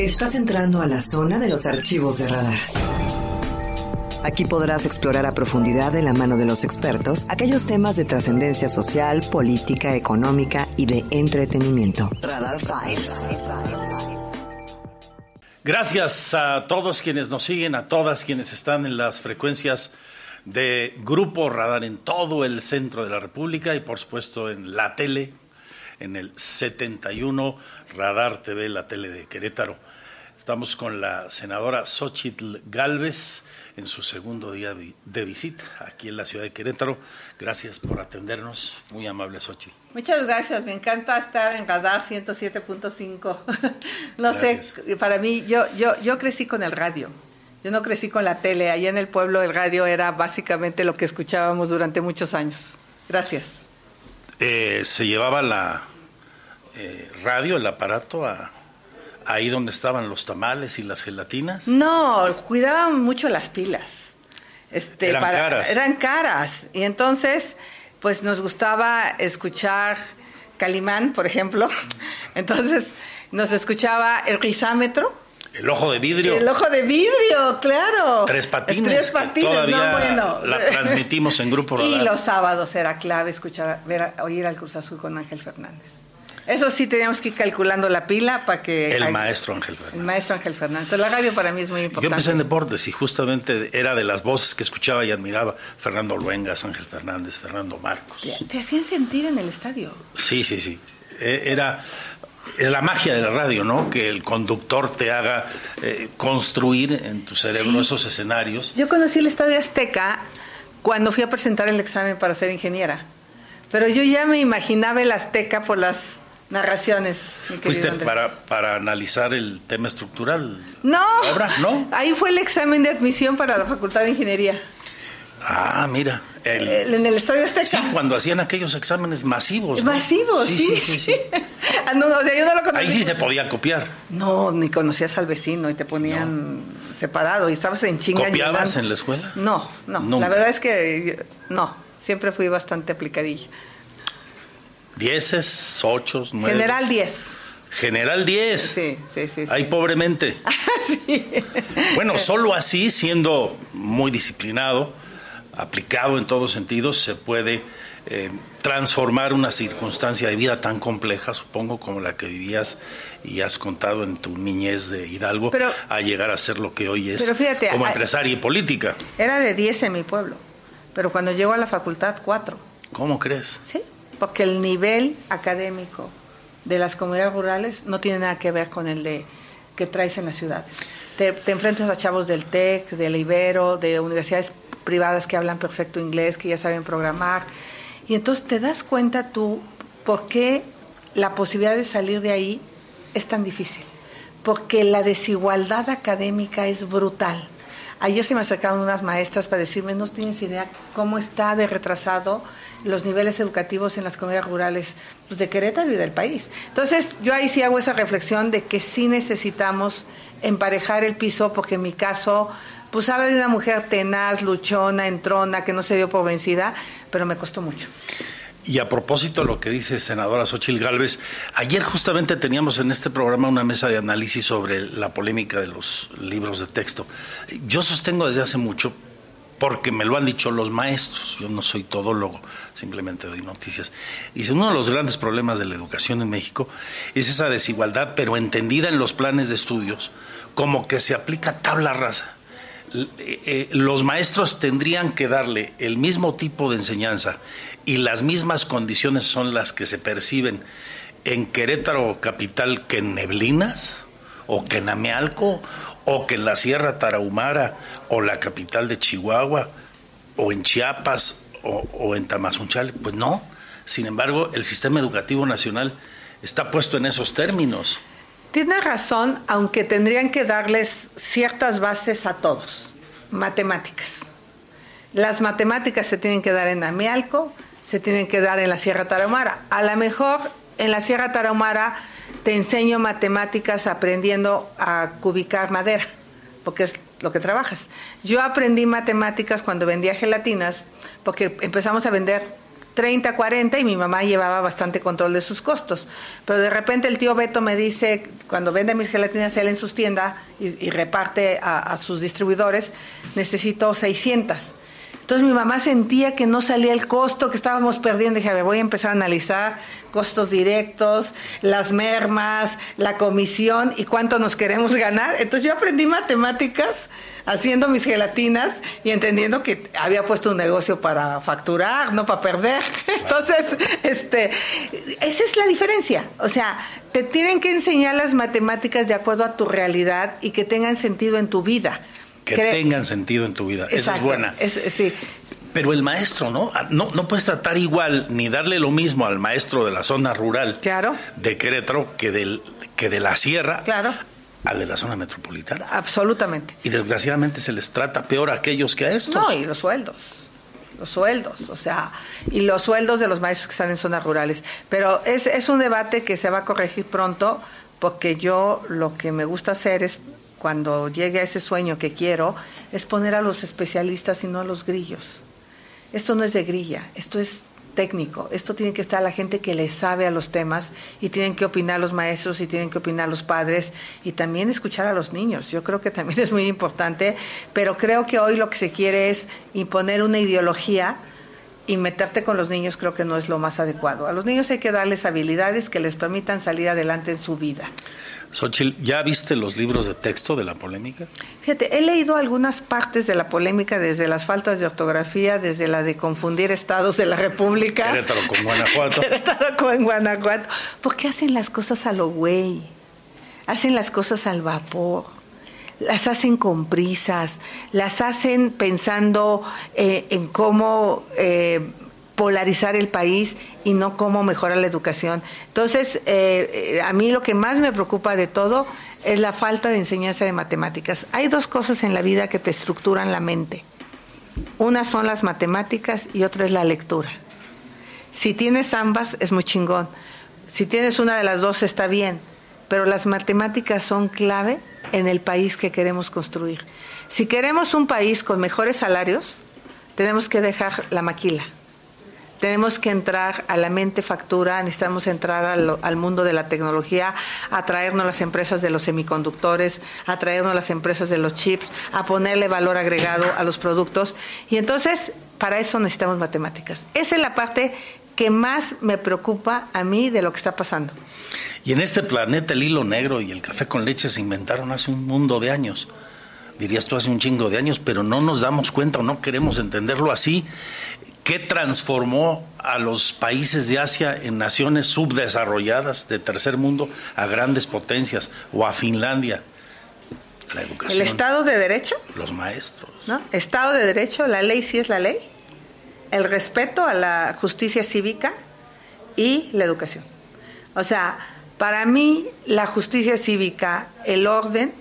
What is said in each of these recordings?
Estás entrando a la zona de los archivos de radar. Aquí podrás explorar a profundidad de la mano de los expertos aquellos temas de trascendencia social, política, económica y de entretenimiento. Radar Files. Gracias a todos quienes nos siguen, a todas quienes están en las frecuencias de Grupo Radar en todo el centro de la República y por supuesto en la tele, en el 71 Radar TV, la tele de Querétaro. Estamos con la senadora Xochitl Galvez en su segundo día de visita aquí en la ciudad de Querétaro. Gracias por atendernos. Muy amable, Xochitl. Muchas gracias. Me encanta estar en Radar 107.5. no sé, para mí, yo, yo, yo crecí con el radio. Yo no crecí con la tele. Allá en el pueblo el radio era básicamente lo que escuchábamos durante muchos años. Gracias. Eh, ¿Se llevaba la eh, radio, el aparato, a, ahí donde estaban los tamales y las gelatinas? No, cuidaban mucho las pilas. Este, eran caras. Eran caras. Y entonces, pues nos gustaba escuchar Calimán, por ejemplo. Entonces, nos escuchaba el rizámetro el ojo de vidrio. El ojo de vidrio, claro. Tres patines. Tres patines, todavía no, bueno. La transmitimos en grupo Y los sábados era clave escuchar, ver, oír al Cruz Azul con Ángel Fernández. Eso sí teníamos que ir calculando la pila para que... El maestro Ángel Fernández. El maestro Ángel Fernández. Entonces, la radio para mí es muy importante. Yo empecé en deportes y justamente era de las voces que escuchaba y admiraba Fernando Luengas, Ángel Fernández, Fernando Marcos. Te hacían sentir en el estadio. Sí, sí, sí. E, era es la magia de la radio, ¿no? Que el conductor te haga eh, construir en tu cerebro esos escenarios. Yo conocí el Estadio Azteca cuando fui a presentar el examen para ser ingeniera. Pero yo ya me imaginaba el Azteca por las narraciones. ¿Fuiste para, para analizar el tema estructural? No, obra? ¿no? Ahí fue el examen de admisión para la Facultad de Ingeniería. Ah, mira. en el Estadio Azteca. Sí, cuando hacían aquellos exámenes masivos. Masivos, sí. sí, sí, ah, no, o sea, yo no lo Ahí sí se podía copiar. No, ni conocías al vecino y te ponían separado y estabas en chinga. ¿Copiabas en la escuela? No, no. La verdad es que no, siempre fui bastante aplicadilla. ¿Dieces, ocho, nueve? General diez. General 10. Sí, sí, sí. Ahí pobremente. sí. Bueno, solo así, siendo muy disciplinado, aplicado en todos sentidos, se puede eh, transformar una circunstancia de vida tan compleja, supongo, como la que vivías y has contado en tu niñez de Hidalgo, a llegar a ser lo que hoy es como empresaria y política. Era de 10 en mi pueblo, pero cuando llego a la facultad, 4. ¿Cómo crees? Sí, porque el nivel académico de las comunidades rurales no tiene nada que ver con el de que traes en las ciudades. Te, te enfrentas a chavos del TEC, del Ibero, de universidades privadas que hablan perfecto inglés, que ya saben programar. Y entonces te das cuenta tú por qué la posibilidad de salir de ahí es tan difícil. Porque la desigualdad académica es brutal. Ayer se me acercaron unas maestras para decirme, no tienes idea cómo está de retrasado los niveles educativos en las comunidades rurales pues, de Querétaro y del país. Entonces, yo ahí sí hago esa reflexión de que sí necesitamos emparejar el piso, porque en mi caso, pues habla de una mujer tenaz, luchona, entrona, que no se dio por vencida, pero me costó mucho. Y a propósito de lo que dice senadora Xochil Gálvez, ayer justamente teníamos en este programa una mesa de análisis sobre la polémica de los libros de texto. Yo sostengo desde hace mucho, porque me lo han dicho los maestros, yo no soy todólogo, simplemente doy noticias. Dice, uno de los grandes problemas de la educación en México es esa desigualdad, pero entendida en los planes de estudios, como que se aplica tabla rasa los maestros tendrían que darle el mismo tipo de enseñanza y las mismas condiciones son las que se perciben en Querétaro capital que en Neblinas o que en Amealco o que en la Sierra Tarahumara o la capital de Chihuahua o en Chiapas o, o en Tamazunchale, pues no. Sin embargo, el sistema educativo nacional está puesto en esos términos. Tiene razón, aunque tendrían que darles ciertas bases a todos. Matemáticas. Las matemáticas se tienen que dar en Amialco, se tienen que dar en la Sierra Tarahumara. A lo mejor en la Sierra Tarahumara te enseño matemáticas aprendiendo a cubicar madera, porque es lo que trabajas. Yo aprendí matemáticas cuando vendía gelatinas, porque empezamos a vender 30, 40 y mi mamá llevaba bastante control de sus costos. Pero de repente el tío Beto me dice, cuando vende mis gelatinas él en sus tiendas y, reparte a, a, sus distribuidores, necesito 600. Entonces mi mamá sentía que no salía el costo, que estábamos perdiendo. Dije, a ver, voy a empezar a analizar costos directos, las mermas, la comisión y cuánto nos queremos ganar. Entonces yo aprendí matemáticas haciendo mis gelatinas y entendiendo que había puesto un negocio para facturar, no para perder. Entonces, este, esa es la diferencia. O sea, te tienen que enseñar las matemáticas de acuerdo a tu realidad y que tengan sentido en tu vida que tengan sentido en tu vida. Esa es buena. sí. Pero el maestro, ¿no? Ah, ¿no? No puedes tratar igual ni darle lo mismo al maestro de la zona rural claro. de Querétaro que, del, que de la sierra claro. al de la zona metropolitana. Absolutamente. Y desgraciadamente se les trata peor a aquellos que a estos. No, y los sueldos los sueldos, o sea, y los sueldos de los maestros que están en zonas rurales. Pero es, es un debate que se va a corregir pronto, porque yo lo que me gusta hacer es cuando llegue a ese sueño que quiero, es poner a los especialistas y no a los grillos. Esto no es de grilla, esto es técnico, esto tiene que estar la gente que le sabe a los temas y tienen que opinar los maestros y tienen que opinar los padres y también escuchar a los niños. Yo creo que también es muy importante, pero creo que hoy lo que se quiere es imponer una ideología y meterte con los niños creo que no es lo más adecuado. A los niños hay que darles habilidades que les permitan salir adelante en su vida. Xochitl, ¿ya viste los libros de texto de la polémica? Fíjate, he leído algunas partes de la polémica, desde las faltas de ortografía, desde la de confundir estados de la República. Querétaro con Guanajuato. Querétaro con Guanajuato. ¿Por qué hacen las cosas a lo güey? Hacen las cosas al vapor. Las hacen con prisas, las hacen pensando eh, en cómo eh, polarizar el país y no cómo mejorar la educación. Entonces, eh, a mí lo que más me preocupa de todo es la falta de enseñanza de matemáticas. Hay dos cosas en la vida que te estructuran la mente. Una son las matemáticas y otra es la lectura. Si tienes ambas, es muy chingón. Si tienes una de las dos, está bien. Pero las matemáticas son clave en el país que queremos construir. Si queremos un país con mejores salarios, tenemos que dejar la maquila tenemos que entrar a la mente factura, necesitamos entrar al, mundo de la tecnología, a traernos las empresas de los semiconductores, a traernos las empresas de los chips, a ponerle valor agregado a los productos. Y entonces, para eso necesitamos matemáticas. Esa es la parte que más me preocupa a mí de lo que está pasando. Y en este planeta el hilo negro y el café con leche se inventaron hace un mundo de años dirías tú hace un chingo de años, pero no nos damos cuenta o no queremos entenderlo así. ¿Qué transformó a los países de Asia en naciones subdesarrolladas de tercer mundo a grandes potencias o a Finlandia? La educación. ¿El Estado de Derecho? Los maestros. ¿No? Estado de Derecho, la ley sí es la ley. El respeto a la justicia cívica y la educación. O sea, para mí la justicia cívica, el orden,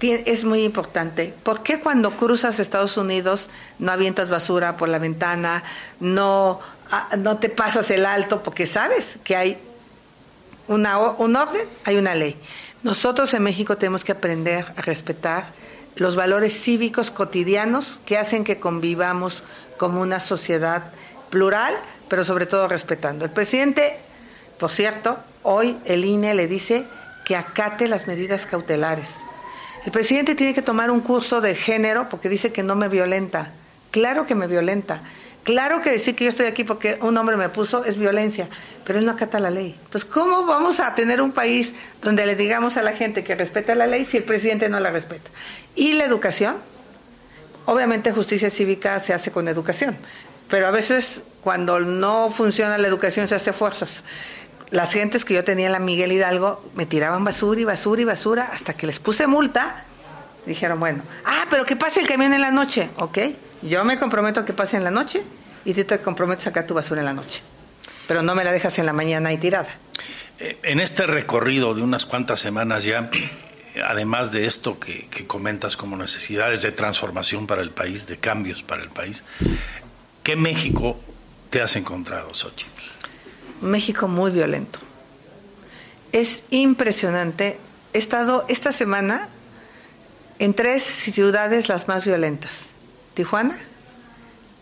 es muy importante. ¿Por qué cuando cruzas Estados Unidos no avientas basura por la ventana, no, ah, no te pasas el alto? Porque sabes que hay una, un orden, hay una ley. Nosotros en México tenemos que aprender a respetar los valores cívicos cotidianos que hacen que convivamos como una sociedad plural, pero sobre todo respetando. El presidente, por cierto, hoy el INE le dice que acate las medidas cautelares el presidente tiene que tomar un curso de género porque dice que no me violenta. Claro que me violenta. Claro que decir que yo estoy aquí porque un hombre me puso es violencia, pero él no acata la ley. Entonces, ¿cómo vamos a tener un país donde le digamos a la gente que respeta la ley si el presidente no la respeta? Y la educación, obviamente justicia cívica se hace con educación, pero a veces cuando no funciona la educación se hace fuerzas las gentes que yo tenía en la Miguel Hidalgo me tiraban basura y basura y basura hasta que les puse multa. Dijeron, bueno, ah, pero que pase el camión en la noche. Ok, yo me comprometo a que pase en la noche y tú te comprometes a sacar tu basura en la noche. Pero no me la dejas en la mañana y tirada. Eh, en este recorrido de unas cuantas semanas ya, además de esto que, que comentas como necesidades de transformación para el país, de cambios para el país, ¿qué México te has encontrado, Xochitl? México muy violento. Es impresionante. He estado esta semana en tres ciudades las más violentas. Tijuana,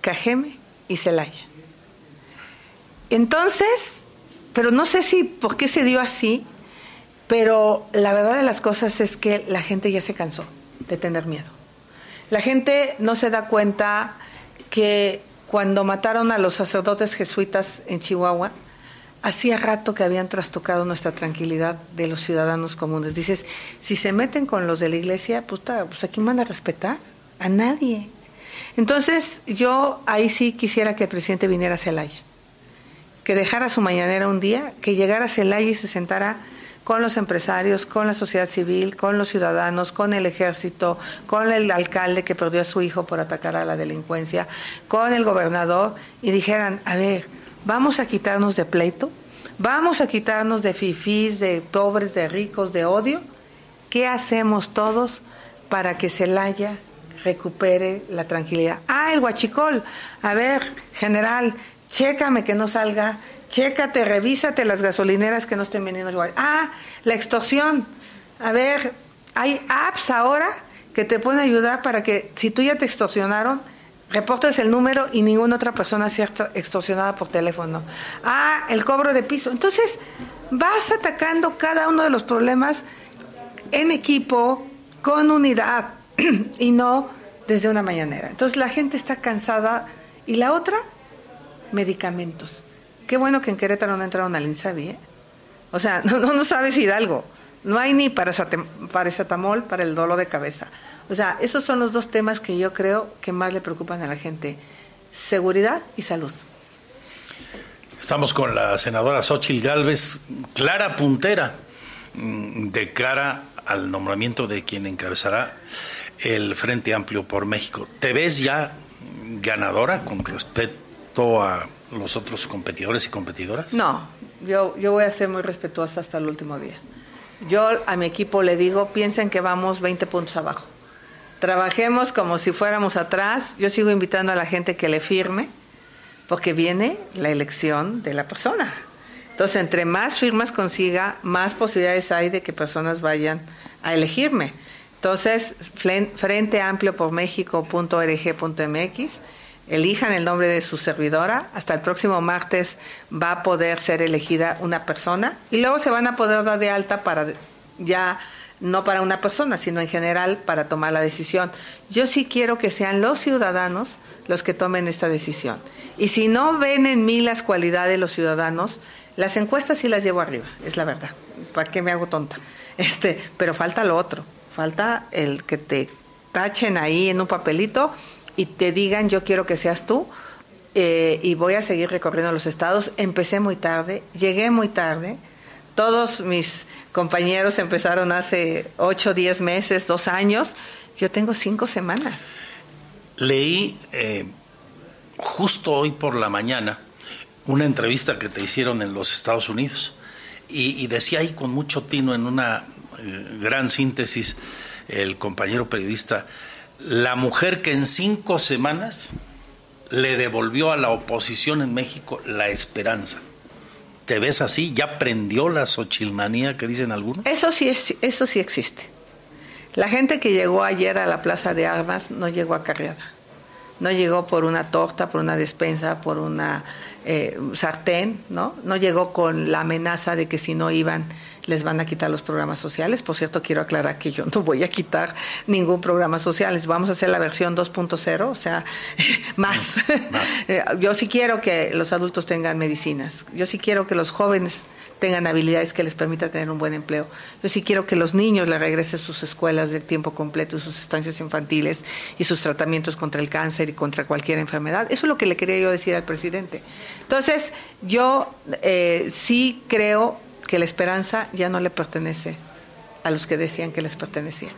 Cajeme y Celaya. entonces, pero no sé si por qué se dio así, pero la verdad de las cosas es que la gente ya se cansó de tener miedo. La gente no se da cuenta que cuando mataron a los sacerdotes jesuitas en Chihuahua, hacía rato que habían trastocado nuestra tranquilidad de los ciudadanos comunes. Dices, si se meten con los de la iglesia, pues, pues a quién van a respetar? A nadie. Entonces, yo ahí sí quisiera que el presidente viniera a Celaya, que dejara su mañanera un día, que llegara a Celaya y se sentara con los empresarios, con la sociedad civil, con los ciudadanos, con el ejército, con el alcalde que perdió a su hijo por atacar a la delincuencia, con el gobernador y dijeran, a ver, vamos a quitarnos de pleito, vamos a quitarnos de fifís, de pobres, de ricos, de odio. ¿Qué hacemos todos para que Celaya recupere la tranquilidad? Ah, el huachicol. A ver, general, chécame que no salga, chécate, revísate las gasolineras que no estén vendiendo igual. Ah, la extorsión. A ver, hay apps ahora que te pueden ayudar para que si tú ya te extorsionaron, reportes el número y ninguna otra persona sea extorsionada por teléfono. Ah, el cobro de piso. Entonces, vas atacando cada uno de los problemas en equipo, con unidad y no desde una mañanera. Entonces, la gente está cansada. Y la otra, medicamentos. Qué bueno que en Querétaro no entraron al INSABI, ¿eh? O sea, no, no, sabes Hidalgo. No hay ni paracetamol para el dolor de cabeza. O sea, esos son los dos temas que yo creo que más le preocupan a la gente, seguridad y salud. Estamos con la senadora Xochil Gálvez, clara puntera mm, de cara al nombramiento de quien encabezará el Frente Amplio por México. ¿Te ves ya ganadora con respecto a los otros competidores y competidoras? No, yo, yo voy a ser muy respetuosa hasta el último día. Yo a mi equipo le digo, piensen que vamos 20 puntos abajo trabajemos como si fuéramos atrás. Yo sigo invitando a la gente que le firme, porque viene la elección de la persona. Entonces, entre más firmas consiga, más posibilidades hay de que personas vayan a elegirme. Entonces, Frente Amplio por México.org.mx, elijan el nombre de su servidora. Hasta el próximo martes va a poder ser elegida una persona y luego se van a poder dar de alta para ya no para una persona, sino en general para tomar la decisión. Yo sí quiero que sean los ciudadanos los que tomen esta decisión. Y si no ven en mí las cualidades de los ciudadanos, las encuestas sí las llevo arriba, es la verdad. ¿Para qué me hago tonta? Este, pero falta lo otro, falta el que te tachen ahí en un papelito y te digan yo quiero que seas tú eh, y voy a seguir recorriendo los estados. Empecé muy tarde, llegué muy tarde, todos mis compañeros empezaron hace 8, 10 meses, dos años. Yo tengo cinco semanas. Leí eh, justo hoy por la mañana una entrevista que te hicieron en los Estados Unidos y, decía ahí con mucho tino en una eh, gran síntesis el compañero periodista, la mujer que en cinco semanas le devolvió a la oposición en México la esperanza. ¿Te ves así? ¿Ya prendió la Xochilmanía que dicen algunos? Eso sí, es, eso sí existe. La gente que llegó ayer a la Plaza de Armas no llegó acarreada. No llegó por una torta, por una despensa, por una eh, sartén, ¿no? No llegó con la amenaza de que si no iban les van a quitar los programas sociales. Por cierto, quiero aclarar que yo no voy a quitar ningún programa social. Vamos a hacer la versión 2.0, o sea, más. Eh, yo sí quiero que los adultos tengan medicinas. Yo sí quiero que los jóvenes tengan habilidades que les permitan tener un buen empleo. Yo sí quiero que los niños le regresen sus escuelas de tiempo completo y sus estancias infantiles y sus tratamientos contra el cáncer y contra cualquier enfermedad. Eso es lo que le quería yo decir al presidente. Entonces, yo eh, sí creo que la esperanza ya no le pertenece a los que decían que les pertenecía.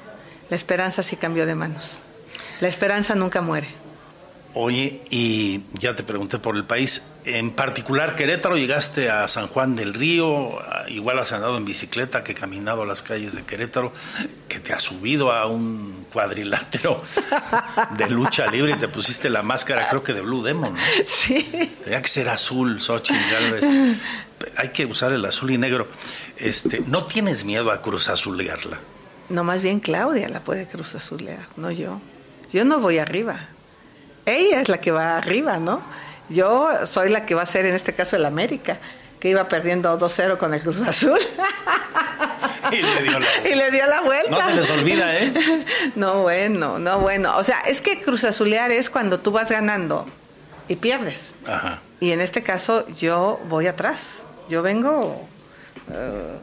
La esperanza sí cambió de manos. La esperanza nunca muere. Oye, y ya te pregunté por el país, en particular Querétaro, llegaste a San Juan del Río, igual has andado en bicicleta que caminado las calles de Querétaro, que te has subido a un cuadrilátero de lucha libre y te pusiste la máscara, creo que de Blue Demon, ¿no? Sí. Tenía que ser azul, Xochitl Galvez hay que usar el azul y negro. Este, ¿No tienes miedo a cruz azulearla? No, más bien Claudia la puede cruz azulear, no yo. Yo no voy arriba. Ella es la que va arriba, ¿no? Yo soy la que va a ser en este caso el América, que iba perdiendo 2-0 con el Cruz Azul. Y le dio la vuelta. Y le dio la vuelta. No se les olvida, ¿eh? No, bueno, no, bueno. O sea, es que Cruz Azulear es cuando tú vas ganando y pierdes. Ajá. Y en este caso yo voy atrás. Yo vengo eh,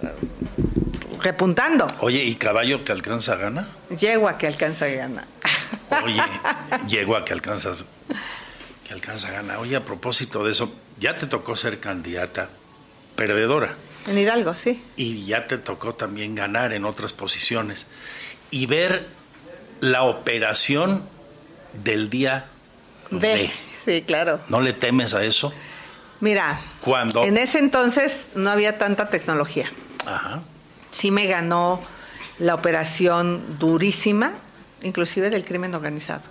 repuntando. Oye, ¿y caballo que alcanza gana? Yegua que alcanza gana. Oye, yegua que alcanzas que alcanza gana. Oye, a propósito de eso, ya te tocó ser candidata perdedora En Hidalgo, sí. y ya te tocó también ganar en otras posiciones y ver la operación del día De. Sí, claro. ¿No le temes a eso? Mira, Cuando en ese entonces no había tanta tecnología. Ajá. Sí me ganó la operación durísima, inclusive del crimen organizado.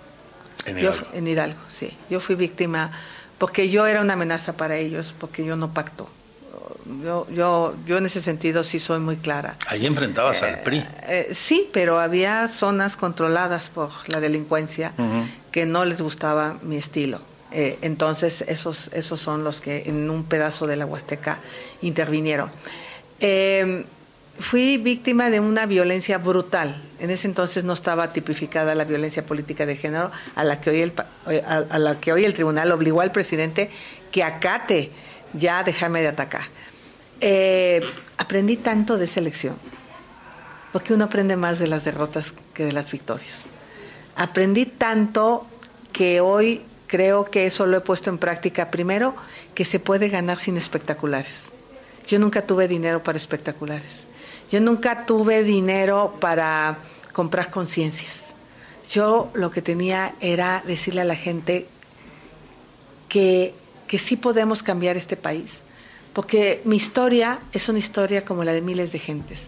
En Yo- Hidalgo. en Hidalgo, sí. Yo fui víctima porque yo era una amenaza para ellos, porque yo no pacto. Yo, yo, yo en ese sentido sí soy muy clara. Ahí enfrentabas al PRI. Eh, sí, pero había zonas controladas por la delincuencia que no les gustaba mi estilo. Eh, entonces, esos, esos son los que en un pedazo de la Huasteca intervinieron. Eh, fui víctima de una violencia brutal. En ese entonces no estaba tipificada la violencia política de género, a la que hoy el, pa- a, a la que hoy el tribunal obligó al presidente que acate ya dejarme de atacar. Eh, aprendí tanto de esa elección, porque uno aprende más de las derrotas que de las victorias. Aprendí tanto que hoy creo que eso lo he puesto en práctica. Primero, que se puede ganar sin espectaculares. Yo nunca tuve dinero para espectaculares. Yo nunca tuve dinero para comprar conciencias. Yo lo que tenía era decirle a la gente que, que sí podemos cambiar este país, porque mi historia es una historia como la de miles de gentes.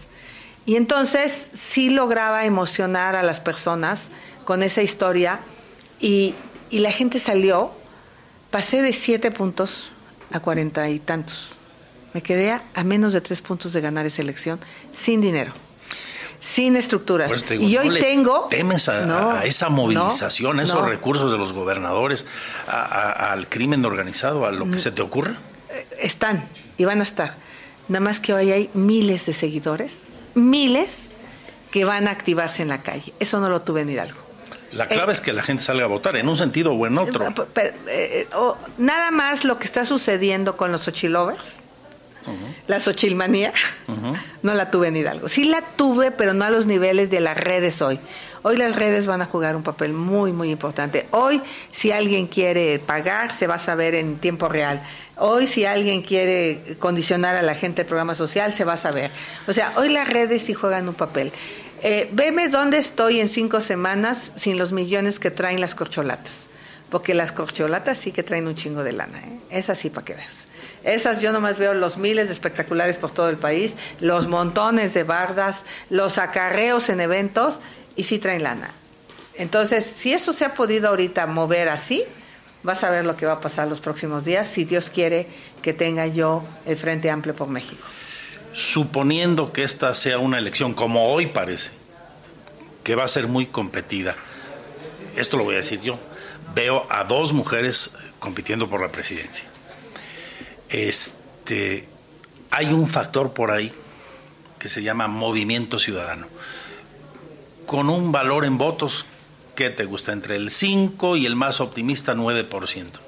Y entonces sí lograba emocionar a las personas con esa historia y, y la gente salió, pasé de siete puntos a cuarenta y tantos. Me quedé a, a menos de tres puntos de ganar esa elección sin dinero, sin estructuras. Te digo, y ¿no hoy tengo... temes a, No, a esa movilización, no, a esos recursos de los gobernadores, a- al crimen organizado, a lo que se te ocurra? Eh, están y van a estar. Nada más que hoy hay miles de seguidores, miles que van a activarse en la calle. Eso no lo tuve en Hidalgo. La clave Eh, es que la gente salga a votar, en un sentido o en otro. Eh, eh, nada más lo que está sucediendo con los Ochilovers, la Xochilmanía, no la tuve en Hidalgo. Sí la tuve, pero no a los niveles de las redes hoy. Hoy las redes van a jugar un papel muy, muy importante. Hoy, si alguien quiere pagar, se va a saber en tiempo real. Hoy, si alguien quiere condicionar a la gente el programa social, se va a saber. O sea, hoy las redes sí juegan un papel. Eh, veme dónde estoy en cinco semanas sin los millones que traen las corcholatas. Porque las corcholatas sí que traen un chingo de lana. ¿eh? Esas sí, para que veas. Esas yo nomás veo los miles de espectaculares por todo el país, los montones de bardas, los acarreos en eventos y sí traen lana. Entonces, si eso se ha podido ahorita mover así, vas a ver lo que va a pasar los próximos días, si Dios quiere que tenga yo el Frente Amplio por México. Suponiendo que esta sea una elección como hoy parece, que va a ser muy competida, esto lo voy a decir yo, veo a dos mujeres compitiendo por la presidencia. Este, hay un factor por ahí que se llama movimiento ciudadano, con un valor en votos que te gusta entre el 5 y el más optimista 9%.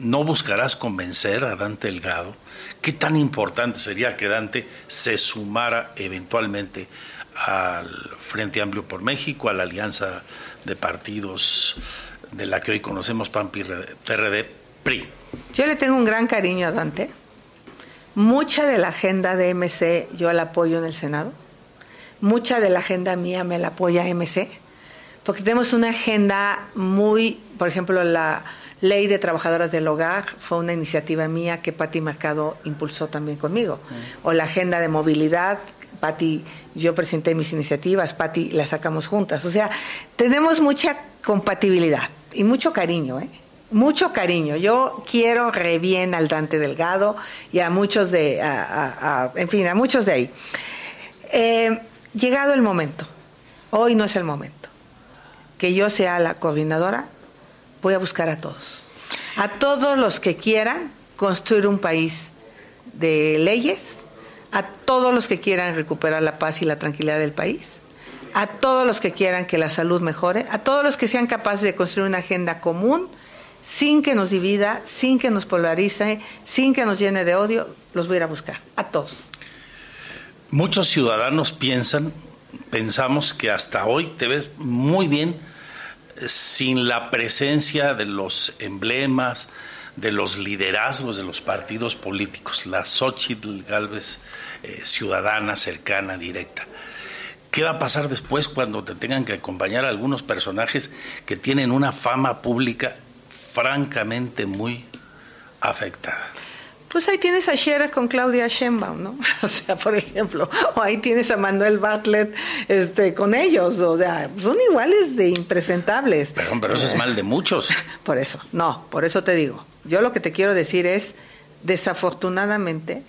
¿No buscarás convencer a Dante Delgado? ¿Qué tan importante sería que Dante se sumara eventualmente al Frente Amplio por México, a la alianza de partidos de la que hoy conocemos PAN, PRD, PRI? Yo le tengo un gran cariño a Dante. Mucha de la agenda de MC yo la apoyo en el Senado. Mucha de la agenda mía me la apoya MC. Porque tenemos una agenda muy, por ejemplo, la ley de trabajadoras del hogar fue una iniciativa mía que Patti Mercado impulsó también conmigo. O la agenda de movilidad, Patti, yo presenté mis iniciativas, Patti las sacamos juntas. O sea, tenemos mucha compatibilidad y mucho cariño, ¿eh? mucho cariño. Yo quiero re bien al Dante Delgado y a muchos de, a- a- a- en fin, a muchos de ahí. Eh, llegado el momento, hoy no es el momento, que yo sea la coordinadora, voy a buscar a todos. a todos los que quieran construir un país de leyes, a todos los que quieran recuperar la paz y la tranquilidad del país, a todos los que quieran que la salud mejore, a todos los que sean capaces de construir una agenda común sin que nos divida, sin que nos polarice, sin que nos llene de odio, los voy a ir a buscar, a todos. Muchos ciudadanos piensan, pensamos que hasta hoy te ves muy bien sin la presencia de los emblemas, de los liderazgos de los partidos políticos, la Xochitl Galvez eh, ciudadana, cercana, directa. ¿Qué va a pasar después cuando te tengan que acompañar algunos personajes que tienen una fama pública francamente muy afectada? Pues ahí tienes a Scherer con Claudia Sheinbaum, ¿no? O sea, por ejemplo, o ahí tienes a Manuel Bartlett este, con ellos, o sea, son iguales de impresentables. Perdón, pero eso es mal de muchos. Por eso, no, por eso te digo. Yo lo que te quiero decir es, desafortunadamente,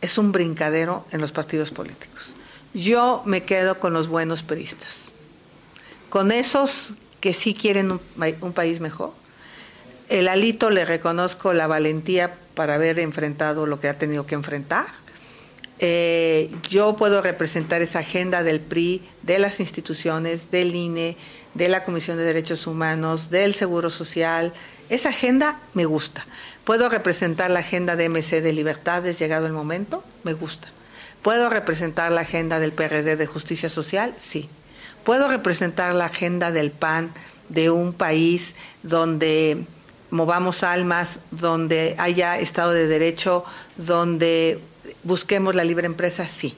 es un brincadero en los partidos políticos. Yo me quedo con los buenos peristas, con esos que sí quieren un, un país mejor. El alito le reconozco la valentía para haber enfrentado lo que ha tenido que enfrentar. Eh, yo puedo representar esa agenda del PRI, de las instituciones, del INE, de la Comisión de Derechos Humanos, del Seguro Social. Esa agenda me gusta. Puedo representar la agenda de MC de Libertades, llegado el momento, me gusta. ¿Puedo representar la agenda del PRD de Justicia Social? Sí. ¿Puedo representar la agenda del PAN de un país donde movamos almas, donde haya Estado de Derecho, donde busquemos la libre empresa, sí.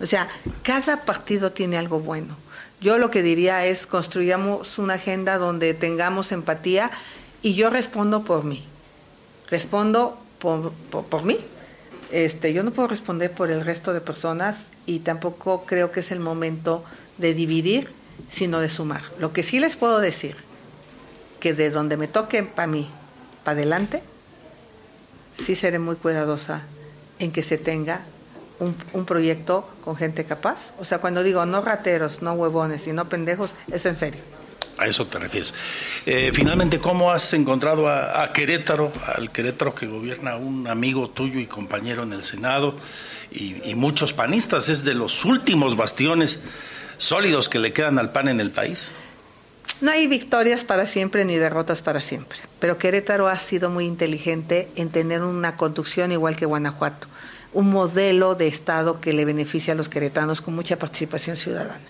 O sea, cada partido tiene algo bueno. Yo lo que diría es construyamos una agenda donde tengamos empatía y yo respondo por mí. Respondo por, por, mí. Este, yo no puedo responder por el resto de personas y tampoco creo que es el momento de dividir, sino de sumar. Lo que sí les puedo decir que de donde me toque para mí, para adelante, sí seré muy cuidadosa en que se tenga un, un, proyecto con gente capaz. O sea, cuando digo no rateros, no huevones y no pendejos, es en serio. A eso te refieres. Eh, finalmente, ¿cómo has encontrado a, Querétaro, al Querétaro que gobierna un amigo tuyo y compañero en el Senado y muchos panistas? Es de los últimos bastiones sólidos que le quedan al PAN en el país. No hay victorias para siempre ni derrotas para siempre, pero Querétaro ha sido muy inteligente en tener una conducción igual que Guanajuato, un modelo de Estado que le beneficia a los queretanos con mucha participación ciudadana.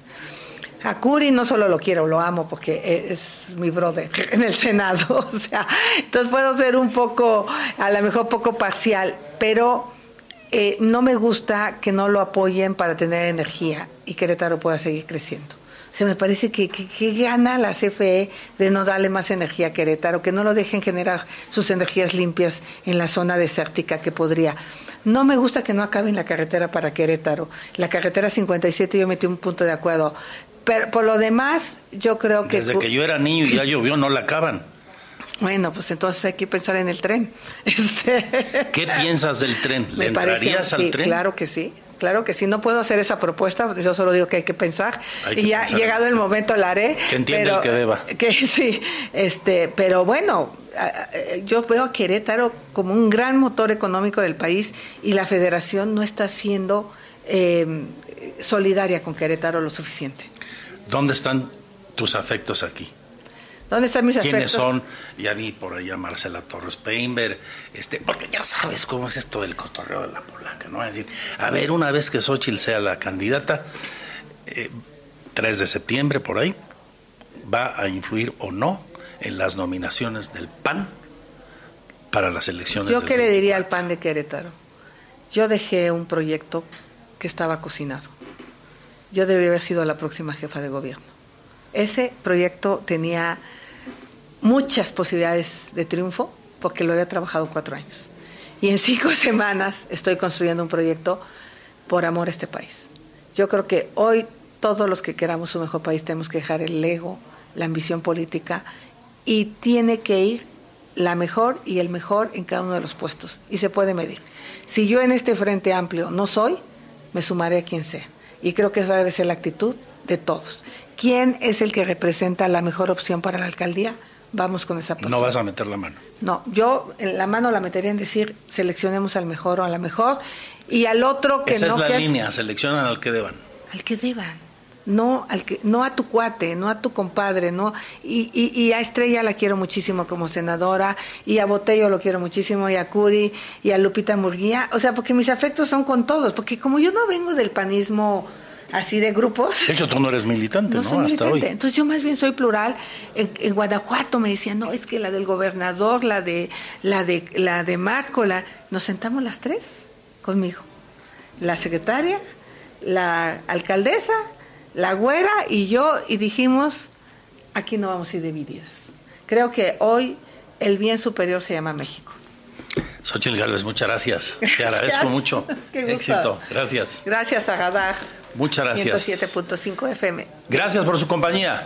A Curi no solo lo quiero, lo amo porque es mi brother en el Senado, o sea, entonces puedo ser un poco, a lo mejor poco parcial, pero eh, no me gusta que no lo apoyen para tener energía y Querétaro pueda seguir creciendo. O sea, me parece que, que, que, gana la CFE de no darle más energía a Querétaro, que no lo dejen generar sus energías limpias en la zona desértica que podría. No me gusta que no acaben la carretera para Querétaro. La carretera 57 yo metí un punto de acuerdo. Pero por lo demás, yo creo que... Desde que yo era niño y ya llovió, no la acaban. Bueno, pues entonces hay que pensar en el tren. Este... ¿Qué piensas del tren? ¿Le Me entrarías parece, al sí, tren? Claro que sí. Claro que sí, no puedo hacer esa propuesta, yo solo digo que hay que pensar Hay que y ya pensar. llegado el momento la haré. Que entienda pero, el que deba. Que sí, este, pero bueno, yo veo a Querétaro como un gran motor económico del país y la Federación no está siendo eh, solidaria con Querétaro lo suficiente. ¿Dónde están tus afectos aquí? ¿Dónde están mis ¿Quiénes afectos? son? Ya vi por allá Marcela Torres Peinberg, este, porque ya sabes cómo es esto del cotorreo de la polaca, ¿no? Es decir, a ver, una vez que Xochitl sea la candidata, eh, 3 de septiembre por ahí, va a influir o no en las nominaciones del PAN para las elecciones. Yo qué le diría al 24. PAN de Querétaro. Yo dejé un proyecto que estaba cocinado. Yo debería haber sido la próxima jefa de gobierno. Ese proyecto tenía muchas posibilidades de triunfo porque lo había trabajado cuatro años. Y en cinco semanas estoy construyendo un proyecto por amor a este país. Yo creo que hoy todos los que queramos un mejor país tenemos que dejar el ego, la ambición política y tiene que ir la mejor y el mejor en cada uno de los puestos y se puede medir. Si yo en este frente amplio no soy, me sumaré a quien sea. Y creo que esa debe ser la actitud de todos. ¿Quién es el que representa la mejor opción para la alcaldía? Vamos con esa postura. No vas a meter la mano. No, yo en la mano la metería en decir seleccionemos al mejor o a la mejor y al otro que Esa no. Esa es la línea, seleccionan al que deban. Al que deban. No, al que, no a tu cuate, no a tu compadre, no. Y, y, a Estrella la quiero muchísimo como senadora, y a Botello lo quiero muchísimo, y a Curi, y a Lupita Murguía. O sea, porque mis afectos son con todos, porque como yo no vengo del panismo así de grupos. De hecho, tú no eres militante, ¿no? Soy militante. Entonces yo más bien soy plural. En, Guanajuato me decían, no, es que la del gobernador, la de, la de, la de Marco, la... nos sentamos las tres conmigo. La secretaria, la alcaldesa, la güera y yo, y dijimos, aquí no vamos a ir divididas. Creo que hoy el bien superior se llama México. Xochitl Gálvez, muchas gracias. Te agradezco mucho. Éxito. Gracias. Gracias a. Muchas gracias. 107.5 FM. Gracias por su compañía.